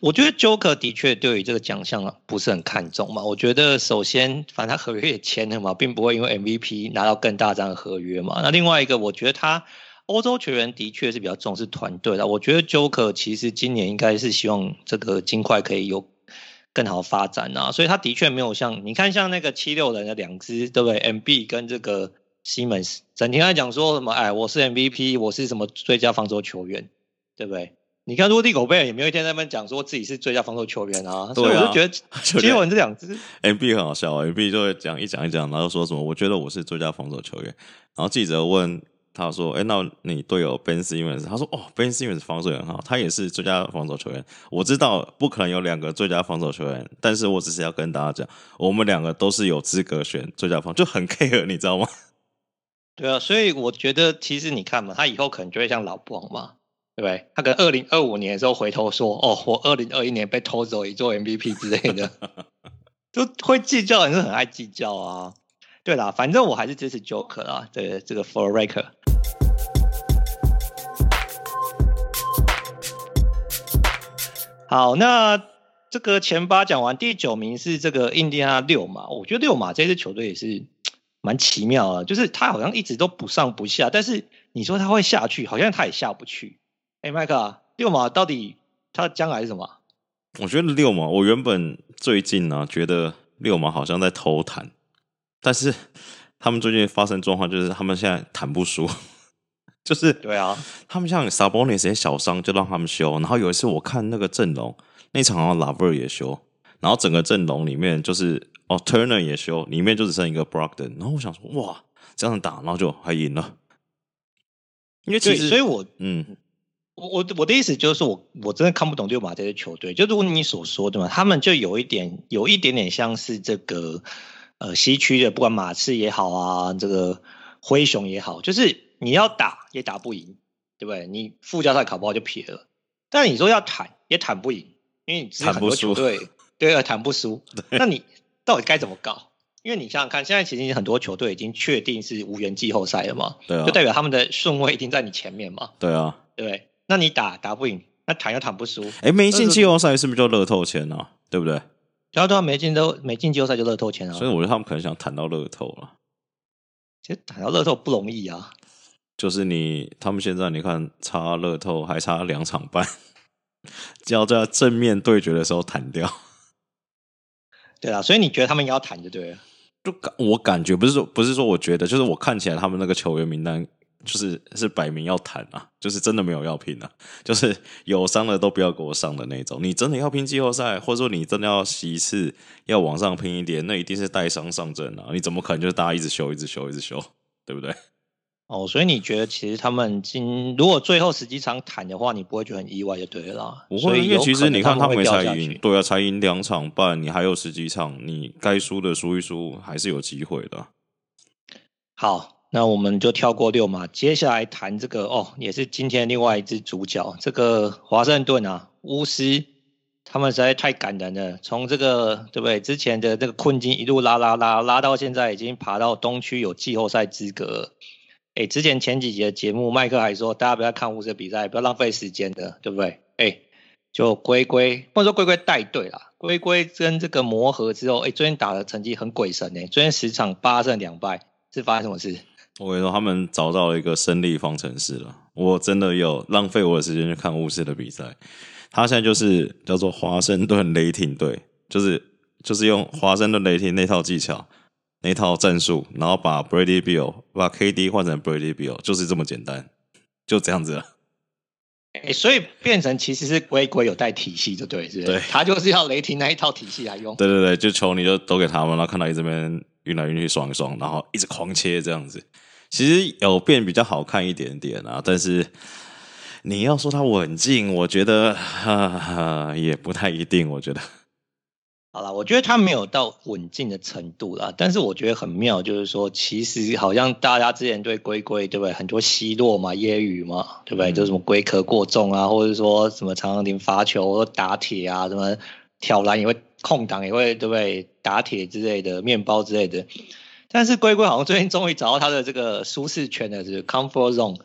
我觉得 Joker 的确对于这个奖项啊不是很看重嘛。我觉得首先，反正他合约也签了嘛，并不会因为 MVP 拿到更大张的合约嘛。那另外一个，我觉得他。欧洲球员的确是比较重视团队的，我觉得 Joker 其实今年应该是希望这个金块可以有更好的发展啊，所以他的确没有像你看像那个七六人的两支，对不对？MB 跟这个 Simmons 整天在讲说什么？哎，我是 MVP，我是什么最佳防守球员，对不对？你看洛蒂狗贝尔也没有一天在那边讲说自己是最佳防守球员啊，所以我就觉得 七六人这两支 MB 很好笑，MB 就会讲一讲一讲，然后说什么？我觉得我是最佳防守球员，然后记者问。他说：“哎，那你队友 Ben Simmons？他说：哦，Ben Simmons 防守很好，他也是最佳防守球员。我知道不可能有两个最佳防守球员，但是我只是要跟大家讲，我们两个都是有资格选最佳防，就很 care，你知道吗？对啊，所以我觉得其实你看嘛，他以后可能就会像老布王嘛，对不对？他可能二零二五年的时候回头说：哦，我二零二一年被偷走一座 MVP 之类的，就会计较，人是很爱计较啊。”对啦，反正我还是支持 Joker 啊，这个这个 For a 好，那这个前八讲完，第九名是这个印第安纳溜马。我觉得六马这支球队也是蛮奇妙啊，就是他好像一直都不上不下，但是你说他会下去，好像他也下不去。哎，麦克，六马到底他将来是什么？我觉得六马，我原本最近呢、觉得六马好像在偷谈。但是他们最近发生状况，就是他们现在谈不输，就是对啊，他们像 Sabonis 那些小伤就让他们修，然后有一次我看那个阵容，那场好像 LeVert 也修，然后整个阵容里面就是哦 Turner 也修，里面就只剩一个 Brogdon，然后我想说哇这样打，然后就还赢了，因为其实所以我嗯，我我我的意思就是说我我真的看不懂六马这些球队，就如果你所说的嘛，他们就有一点有一点点像是这个。呃，西区的不管马刺也好啊，这个灰熊也好，就是你要打也打不赢，对不对？你附加赛考不好就撇了。但你说要谈也谈不赢，因为你只有很多球队 对啊，谈不输。那你到底该怎么搞？因为你想想看，现在其实很多球队已经确定是无缘季后赛了嘛，对啊，就代表他们的顺位已经在你前面嘛，对啊，对不对？那你打打不赢，那谈又谈不输。哎，没进季后赛是不是就乐透签啊？对不对？然后他没进都没进季后赛就乐透钱啊，所以我觉得他们可能想谈到乐透了。其实谈到乐透不容易啊，就是你他们现在你看差乐透还差两场半，就要在正面对决的时候弹掉。对啊，所以你觉得他们要谈就对了？就感我感觉不是说不是说我觉得，就是我看起来他们那个球员名单。就是是摆明要谈啊，就是真的没有要拼啊，就是有伤的都不要给我上的那种。你真的要拼季后赛，或者说你真的要席次要往上拼一点，那一定是带伤上阵啊。你怎么可能就是大家一直修、一直修、一直修，对不对？哦，所以你觉得其实他们今如果最后十几场谈的话，你不会觉得很意外就对了。不会，因为其实你看他没才赢，对啊，才赢两场半，你还有十几场，你该输的输一输还是有机会的。好，那我们就跳过六嘛，接下来谈这个哦，也是今天另外一只主角，这个华盛顿啊，巫师。他们实在太感人了，从这个对不对？之前的这个困境一路拉拉拉拉到现在，已经爬到东区有季后赛资格。哎，之前前几集的节目，麦克还说大家不要看巫师的比赛，不要浪费时间的，对不对？哎，就龟龟，或者说龟龟带队啦，龟龟跟这个磨合之后，哎，昨天打的成绩很鬼神哎，昨天十场八胜两败，是发生什么事？我跟你说，他们找到了一个胜利方程式了。我真的有浪费我的时间去看巫师的比赛。他现在就是叫做华盛顿雷霆队，就是就是用华盛顿雷霆那套技巧、那套战术，然后把 Bradley Bill 把 KD 换成 Bradley Bill，就是这么简单，就这样子了。哎、欸，所以变成其实是龟龟有带体系，就对，是不是？对，他就是要雷霆那一套体系来用。对对对，就球你就都给他们，然后看到你这边运来运去爽一爽，然后一直狂切这样子。其实有变比较好看一点点啊，但是。你要说他稳进，我觉得哈哈也不太一定。我觉得，好了，我觉得他没有到稳进的程度啦。但是我觉得很妙，就是说，其实好像大家之前对龟龟对不对，很多奚落嘛、揶揄嘛，对不对？嗯、就什么龟壳过重啊，或者说什么常常连罚球或打铁啊，什么挑篮也会空档也会对不对？打铁之类的，面包之类的。但是龟龟好像最近终于找到他的这个舒适圈了，就是 comfort zone。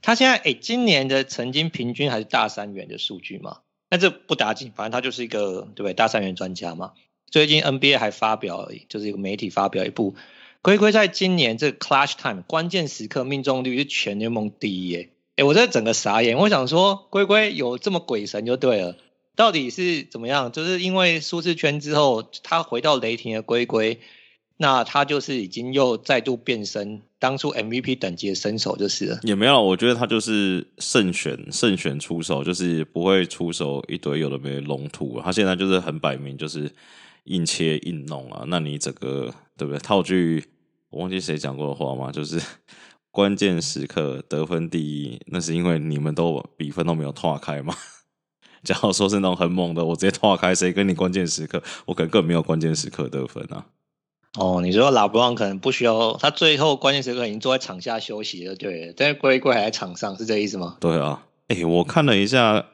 他现在诶，今年的曾经平均还是大三元的数据嘛？但这不打紧，反正他就是一个对不对？大三元专家嘛。最近 NBA 还发表，就是一个媒体发表一部，龟龟在今年这个 Clutch Time 关键时刻命中率是全联盟第一诶。哎，我这整个傻眼，我想说龟龟有这么鬼神就对了，到底是怎么样？就是因为舒适圈之后，他回到雷霆的龟龟。那他就是已经又再度变身当初 MVP 等级的身手就是了。也没有，我觉得他就是慎选慎选出手，就是不会出手一堆有的没龙图。他现在就是很摆明，就是硬切硬弄啊。那你整个对不对？套句我忘记谁讲过的话吗，就是关键时刻得分第一，那是因为你们都比分都没有拓开嘛。假如说是那种很猛的，我直接拓开，谁跟你关键时刻？我可能更没有关键时刻得分啊。哦，你说拉布朗可能不需要，他最后关键时刻已经坐在场下休息了，对，但是龟龟还在场上，是这意思吗？对啊，哎、欸，我看了一下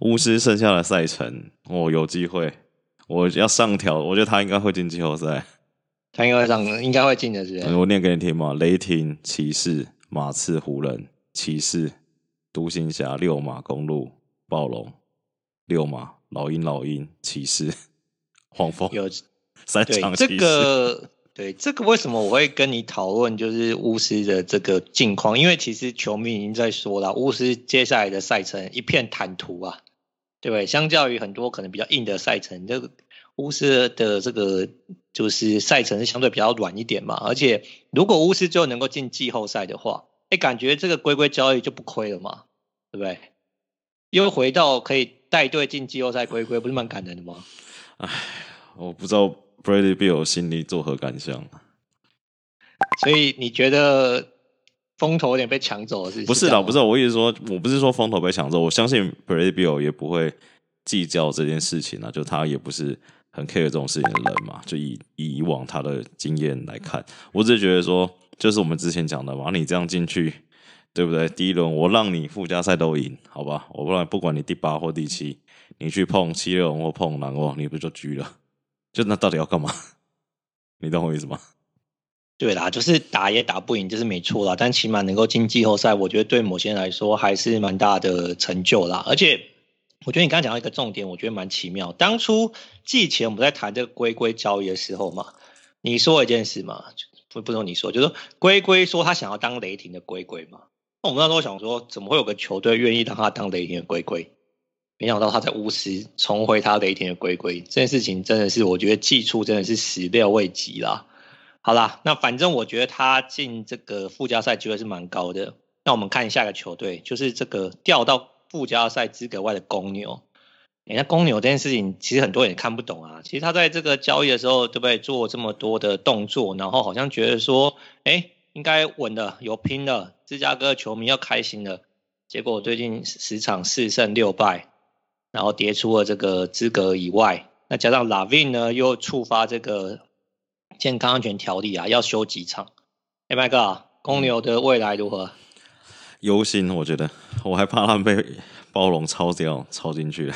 巫师剩下的赛程，哦，有机会，我要上调，我觉得他应该会进季后赛，他应该会上，应该会进的是，是。我念给你听嘛，雷霆、骑士、马刺、湖人、骑士、独行侠、六马、公路、暴龙、六马、老鹰、老鹰、骑士、黄蜂。有。三场对这个，对这个为什么我会跟你讨论，就是巫师的这个近况？因为其实球迷已经在说了，巫师接下来的赛程一片坦途啊，对不对？相较于很多可能比较硬的赛程，这个巫师的这个就是赛程是相对比较软一点嘛。而且如果巫师最后能够进季后赛的话，哎，感觉这个龟龟交易就不亏了嘛，对不对？又回到可以带队进季后赛，龟龟不是蛮感人的吗？哎，我不知道。Bradley Bill 心里作何感想？所以你觉得风头有点被抢走了是？不是的，不是我意思说，我不是说风头被抢走，我相信 Bradley Bill 也不会计较这件事情啊，就他也不是很 care 这种事情的人嘛。就以以往他的经验来看，我只是觉得说，就是我们之前讲的嘛，你这样进去，对不对？第一轮我让你附加赛都赢，好吧？我不然不管你第八或第七，你去碰七六人或碰篮网，你不就狙了？就那到底要干嘛？你懂我意思吗？对啦，就是打也打不赢，就是没错啦。但起码能够进季后赛，我觉得对某些人来说还是蛮大的成就啦。而且，我觉得你刚刚讲到一个重点，我觉得蛮奇妙。当初季前我们在谈这个龟龟交易的时候嘛，你说一件事嘛，不不说你说，就是说龟龟说他想要当雷霆的龟龟嘛。那我们那时候想说，怎么会有个球队愿意让他当雷霆的龟龟？没想到他在巫师重回他雷霆的龟龟，这件事情真的是我觉得季初真的是始料未及啦。好啦，那反正我觉得他进这个附加赛机会是蛮高的。那我们看下一个球队，就是这个掉到附加赛资格外的公牛。哎，那公牛这件事情其实很多人也看不懂啊。其实他在这个交易的时候，对不对？做这么多的动作，然后好像觉得说，哎。应该稳了，有拼了，芝加哥球迷要开心了。结果最近十场四胜六败，然后跌出了这个资格以外。那加上 LaVine 呢，又触发这个健康安全条例啊，要休几场。哎，My God，公牛的未来如何？忧心，我觉得我还怕他们被暴龙抄掉，抄进去。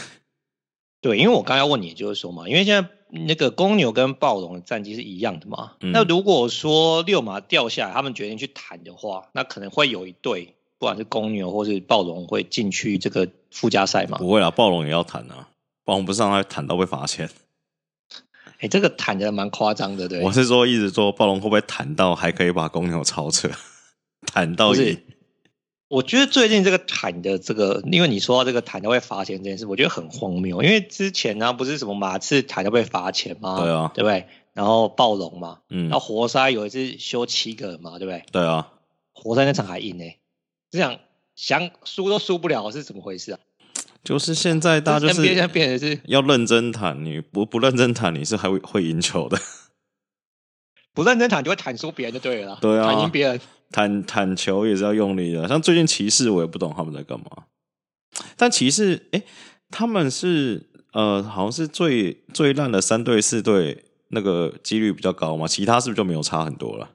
对，因为我刚要问你，就是说嘛，因为现在那个公牛跟暴龙的战绩是一样的嘛。嗯、那如果说六马掉下来，他们决定去谈的话，那可能会有一队，不管是公牛或是暴龙，会进去这个附加赛吗？不会啊，暴龙也要谈啊。暴龙不是让他谈到被罚钱？哎、欸，这个谈的蛮夸张的，对。我是说，一直说暴龙会不会谈到还可以把公牛超车？谈到底。我觉得最近这个谈的这个，因为你说到这个谈到会罚钱这件事，我觉得很荒谬。因为之前呢，不是什么马刺谈到被罚钱吗？对啊，对不对？然后暴龙嘛，嗯，然后活塞有一次修七个人嘛，对不对？对啊，活塞那场还赢呢，这样想输都输不了，是怎么回事啊？就是现在大家就是要认真谈，你不不认真谈，你是还会会赢球的。不认真谈就会谈输别人就对了。对啊，谈赢别人。谈谈球也是要用力的，像最近骑士，我也不懂他们在干嘛。但骑士，哎、欸，他们是呃，好像是最最烂的三队四队，那个几率比较高嘛。其他是不是就没有差很多了？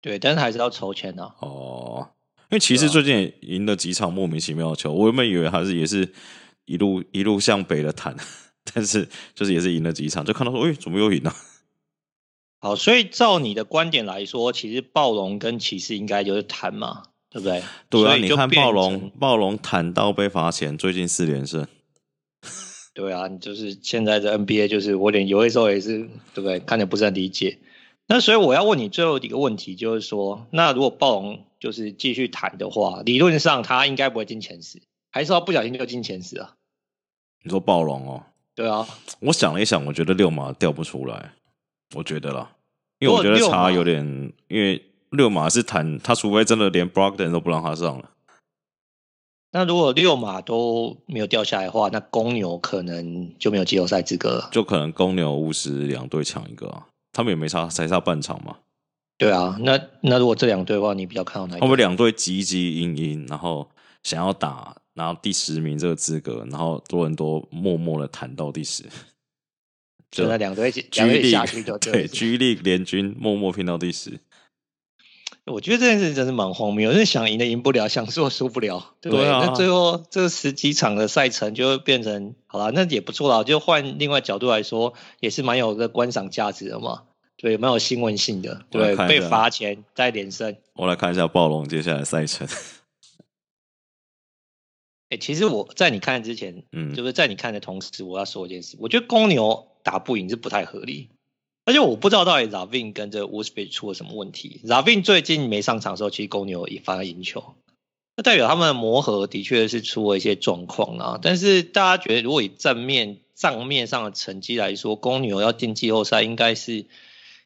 对，但是还是要筹钱的、啊。哦，因为骑士最近也赢了几场莫名其妙的球，我原本以为还是也是一路一路向北的弹，但是就是也是赢了几场，就看到说，哎、欸，怎么又赢了？好，所以照你的观点来说，其实暴龙跟骑士应该就是谈嘛，对不对？对啊，你看暴龙，暴龙谈到被罚钱，最近四连胜。对啊，就是现在的 NBA，就是我点有的时候也是，对不对？看着不是很理解。那所以我要问你最后一个问题，就是说，那如果暴龙就是继续谈的话，理论上他应该不会进前十，还是要不小心就进前十啊？你说暴龙哦？对啊，我想了一想，我觉得六马掉不出来。我觉得啦，因为我觉得差有点，因为六马是谈他，除非真的连 Brogden 都不让他上了。那如果六马都没有掉下来的话，那公牛可能就没有季后赛资格了。就可能公牛、巫师两队抢一个啊，他们也没差，才差半场嘛。对啊，那那如果这两队的话，你比较看好哪一个？他们两队汲汲营营，然后想要打，然后第十名这个资格，然后多伦多默默的谈到第十。就那两队一起，两队下去就对。G League 联军默默拼到第十，我觉得这件事真是蛮荒谬。就是想赢的赢不了，想输输不了，对不对？对啊、那最后这十几场的赛程就会变成，好了，那也不错啦。就换另外角度来说，也是蛮有个观赏价值的嘛。对，蛮有新闻性的。对，被罚钱再连胜。我来看一下暴龙接下来赛程。哎、欸，其实我在你看之前，嗯，就是在你看的同时，我要说一件事，我觉得公牛打不赢是不太合理，而且我不知道到底 LaVine 跟这 Vucevic 出了什么问题。LaVine 最近没上场的时候，其实公牛也反而赢球，那代表他们的磨合的确是出了一些状况啊。但是大家觉得，如果以正面账面上的成绩来说，公牛要进季后赛，应该是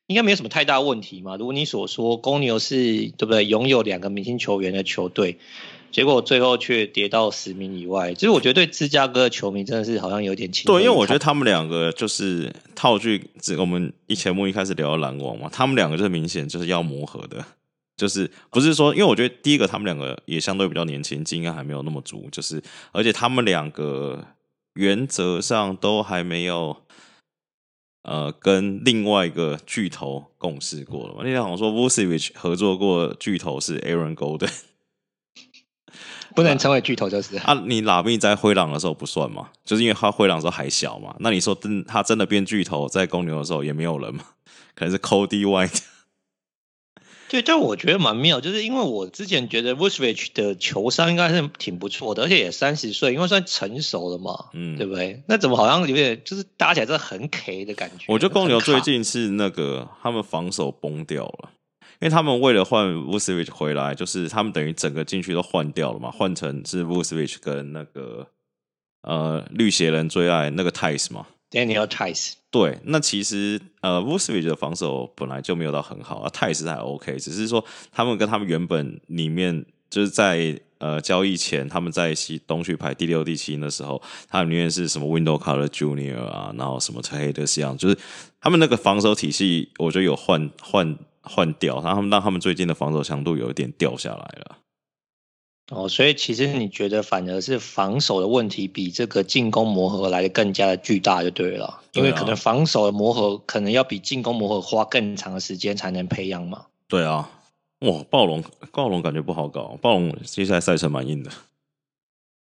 应该没有什么太大问题嘛？如果你所说，公牛是对不对？拥有两个明星球员的球队。结果最后却跌到十名以外，其实我觉得对芝加哥的球迷真的是好像有点轻。对，因为我觉得他们两个就是套句，我们一前目一开始聊篮网嘛，他们两个就是明显就是要磨合的，就是不是说，因为我觉得第一个他们两个也相对比较年轻，经验还没有那么足，就是而且他们两个原则上都还没有呃跟另外一个巨头共事过了嘛。那天好像说 Vucevic 合作过巨头是 Aaron Golden。不能成为巨头就是啊，你拉米在灰狼的时候不算嘛，就是因为他灰狼的时候还小嘛。那你说真他真的变巨头在公牛的时候也没有人嘛？可能是 Cody White。对，但我觉得蛮妙，就是因为我之前觉得 Vucevic 的球商应该是挺不错的，而且也三十岁，因为算成熟了嘛，嗯，对不对？那怎么好像有点就是搭起来真的很 K 的感觉？我觉得公牛最近是那个他们防守崩掉了。因为他们为了换 Vucevic 回来，就是他们等于整个禁区都换掉了嘛，换成是 Vucevic 跟那个呃绿鞋人最爱那个 Theis 嘛，Daniel Theis。对，那其实呃 Vucevic 的防守本来就没有到很好啊 Tice 还 OK，只是说他们跟他们原本里面就是在呃交易前他们在西东区排第六、第七的时候，他们里面是什么 Wendell Carter Jr. 啊，然后什么 Tyus Young，就是他们那个防守体系，我觉得有换换。换掉，然后他们让他们最近的防守强度有一点掉下来了。哦，所以其实你觉得反而是防守的问题比这个进攻磨合来的更加的巨大就对了，因为可能防守的磨合可能要比进攻磨合花更长的时间才能培养嘛。对啊，哇，暴龙暴龙感觉不好搞，暴龙接下来赛程蛮硬的。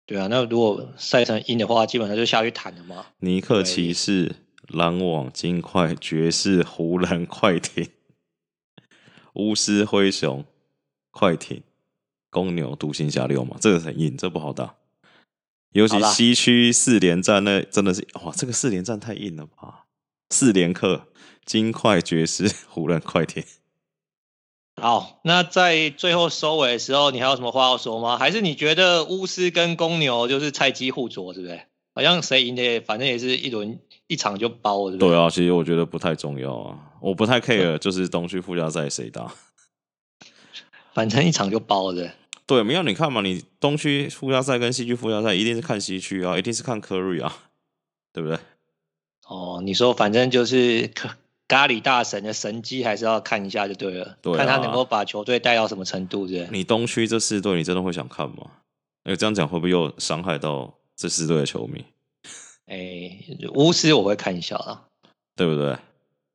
对啊，那如果赛程硬的话，基本上就下去谈了嘛。尼克骑士、篮网、金块、爵士、湖人、快艇、巫师、灰熊、快艇。公牛、独行侠六嘛，这个很硬，这、不好打。尤其西区四连战，那真的是哇，这个四连战太硬了吧？四连客，金块、爵士、湖人、快艇。好，那在最后收尾的时候，你还有什么话要说吗？还是你觉得巫师跟公牛就是菜鸡互啄，是不是？好像谁赢的，反正也是一轮一场就包？对啊，其实我觉得不太重要啊，我不太 care，就是东区附加赛谁打，反正一场就包了。对，没有你看嘛，你东区附加赛跟西区附加赛一定是看西区啊，一定是看科瑞啊，对不对？哦，你说反正就是咖喱大神的神机，还是要看一下就对了，对啊，看他能够把球队带到什么程度，对。你东区这四队，你真的会想看吗？哎，这样讲会不会又伤害到这四队的球迷？哎，巫师我会看一下啦，对不对？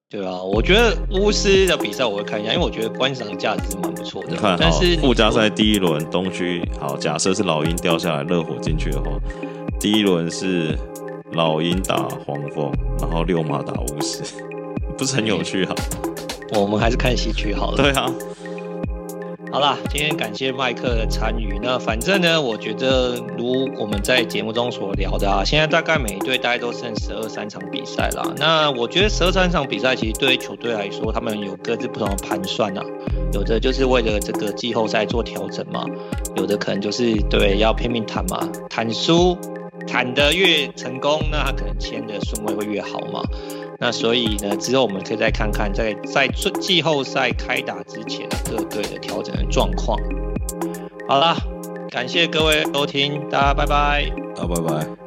对啊，我觉得巫师的比赛我会看一下，因为我觉得观赏价值是蛮不错的。你看，但是附加赛第一轮东区，好，假设是老鹰掉下来，热火进去的话，第一轮是老鹰打黄蜂，然后六马打巫师，不是很有趣哈？我们还是看西区好了。对啊。好啦，今天感谢麦克的参与。那反正呢，我觉得如我们在节目中所聊的啊，现在大概每一队大概都剩十二三场比赛啦。那我觉得十二三场比赛其实对于球队来说，他们有各自不同的盘算啊。有的就是为了这个季后赛做调整嘛，有的可能就是对要拼命谈嘛，谈输谈得越成功，那他可能签的顺位会越好嘛。那所以呢，之后我们可以再看看在，在在季后赛开打之前各队的调整的状况。好了，感谢各位收听，大家拜拜。好，拜拜。